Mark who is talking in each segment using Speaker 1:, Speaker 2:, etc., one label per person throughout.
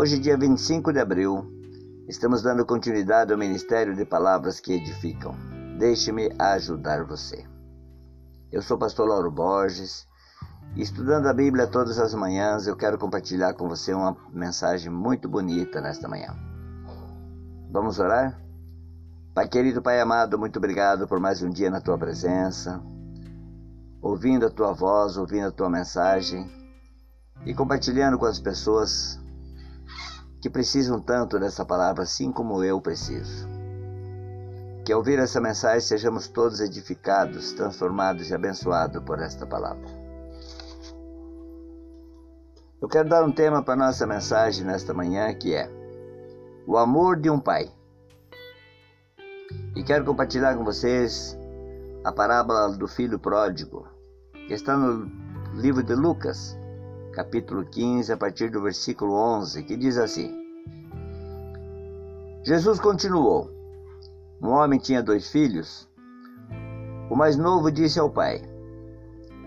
Speaker 1: Hoje, dia 25 de abril, estamos dando continuidade ao Ministério de Palavras que Edificam. Deixe-me ajudar você. Eu sou o pastor Lauro Borges e estudando a Bíblia todas as manhãs, eu quero compartilhar com você uma mensagem muito bonita nesta manhã. Vamos orar? Pai querido, Pai amado, muito obrigado por mais um dia na tua presença, ouvindo a tua voz, ouvindo a tua mensagem e compartilhando com as pessoas que precisam tanto dessa palavra, assim como eu preciso. Que ao ouvir essa mensagem sejamos todos edificados, transformados e abençoados por esta palavra. Eu quero dar um tema para nossa mensagem nesta manhã que é o amor de um pai. E quero compartilhar com vocês a parábola do filho pródigo, que está no livro de Lucas, capítulo 15, a partir do versículo 11, que diz assim: Jesus continuou: Um homem tinha dois filhos. O mais novo disse ao pai: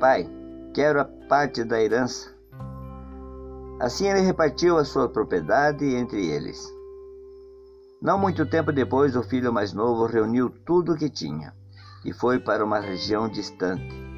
Speaker 1: Pai, quero a parte da herança. Assim ele repartiu a sua propriedade entre eles. Não muito tempo depois, o filho mais novo reuniu tudo o que tinha e foi para uma região distante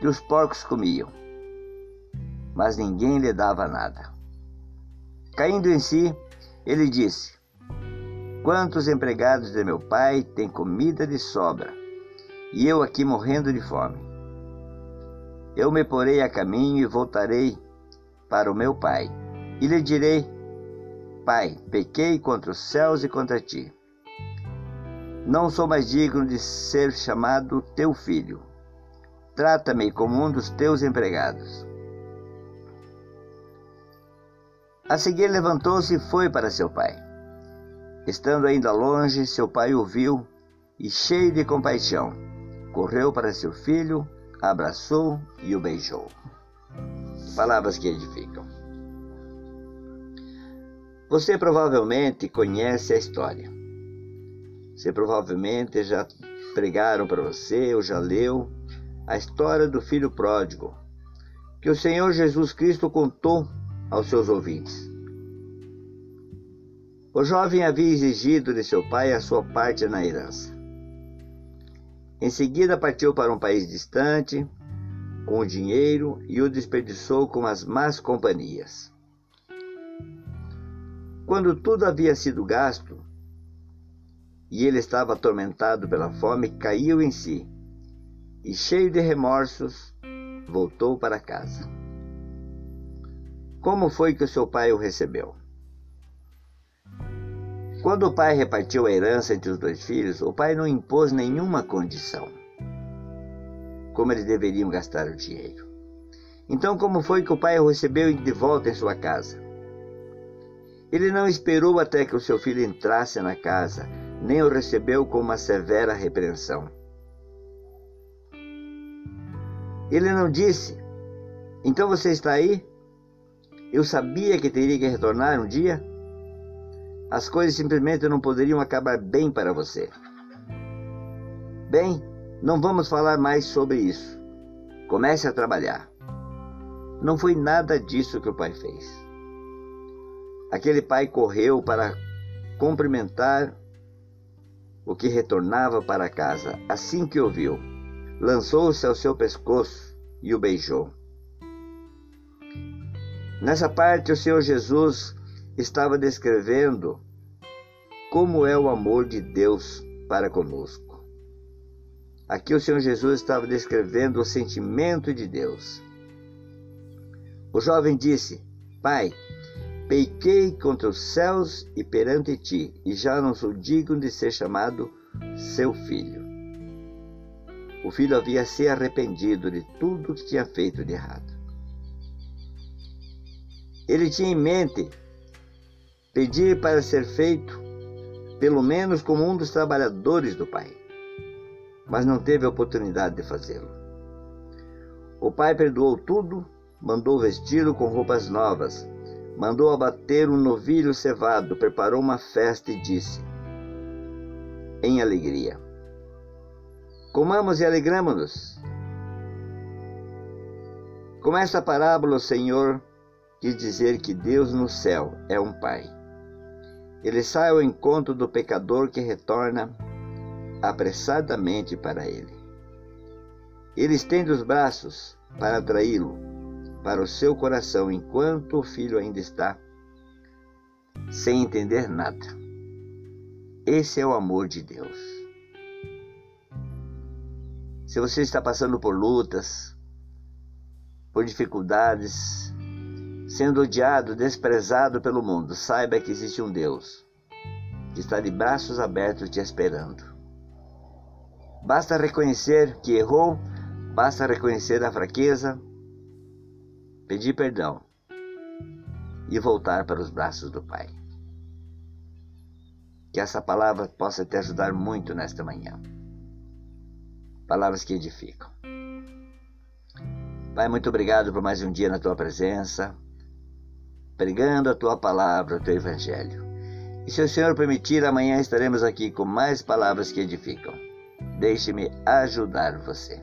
Speaker 1: que os porcos comiam, mas ninguém lhe dava nada. Caindo em si, ele disse: Quantos empregados de meu pai têm comida de sobra, e eu aqui morrendo de fome? Eu me porei a caminho e voltarei para o meu pai, e lhe direi: Pai, pequei contra os céus e contra ti. Não sou mais digno de ser chamado teu filho trata-me como um dos teus empregados. A seguir levantou-se e foi para seu pai. Estando ainda longe, seu pai o viu e, cheio de compaixão, correu para seu filho, abraçou e o beijou. Palavras que edificam. Você provavelmente conhece a história. Você provavelmente já pregaram para você ou já leu a história do filho pródigo, que o Senhor Jesus Cristo contou aos seus ouvintes. O jovem havia exigido de seu pai a sua parte na herança. Em seguida partiu para um país distante, com o dinheiro e o desperdiçou com as más companhias. Quando tudo havia sido gasto e ele estava atormentado pela fome, caiu em si e, cheio de remorsos, voltou para casa. Como foi que o seu pai o recebeu? Quando o pai repartiu a herança entre os dois filhos, o pai não impôs nenhuma condição. Como eles deveriam gastar o dinheiro. Então, como foi que o pai o recebeu de volta em sua casa? Ele não esperou até que o seu filho entrasse na casa, nem o recebeu com uma severa repreensão. Ele não disse: Então você está aí? Eu sabia que teria que retornar um dia? As coisas simplesmente não poderiam acabar bem para você. Bem, não vamos falar mais sobre isso. Comece a trabalhar. Não foi nada disso que o pai fez. Aquele pai correu para cumprimentar o que retornava para casa assim que ouviu lançou-se ao seu pescoço e o beijou. Nessa parte, o Senhor Jesus estava descrevendo como é o amor de Deus para conosco. Aqui o Senhor Jesus estava descrevendo o sentimento de Deus. O jovem disse: Pai, pequei contra os céus e perante ti, e já não sou digno de ser chamado seu filho. O filho havia se arrependido de tudo que tinha feito de errado. Ele tinha em mente pedir para ser feito, pelo menos como um dos trabalhadores do pai, mas não teve a oportunidade de fazê-lo. O pai perdoou tudo, mandou vesti-lo com roupas novas, mandou abater um novilho cevado, preparou uma festa e disse: Em alegria, comamos e alegramos-nos. Com esta parábola, o Senhor quis dizer que Deus no céu é um Pai. Ele sai ao encontro do pecador que retorna apressadamente para ele. Ele estende os braços para atraí-lo para o seu coração enquanto o filho ainda está sem entender nada. Esse é o amor de Deus. Se você está passando por lutas, por dificuldades, sendo odiado, desprezado pelo mundo, saiba que existe um Deus que está de braços abertos te esperando. Basta reconhecer que errou, basta reconhecer a fraqueza, pedir perdão e voltar para os braços do Pai. Que essa palavra possa te ajudar muito nesta manhã palavras que edificam. Pai, muito obrigado por mais um dia na tua presença, pregando a tua palavra, o teu evangelho. E se o Senhor permitir, amanhã estaremos aqui com mais palavras que edificam. Deixe-me ajudar você.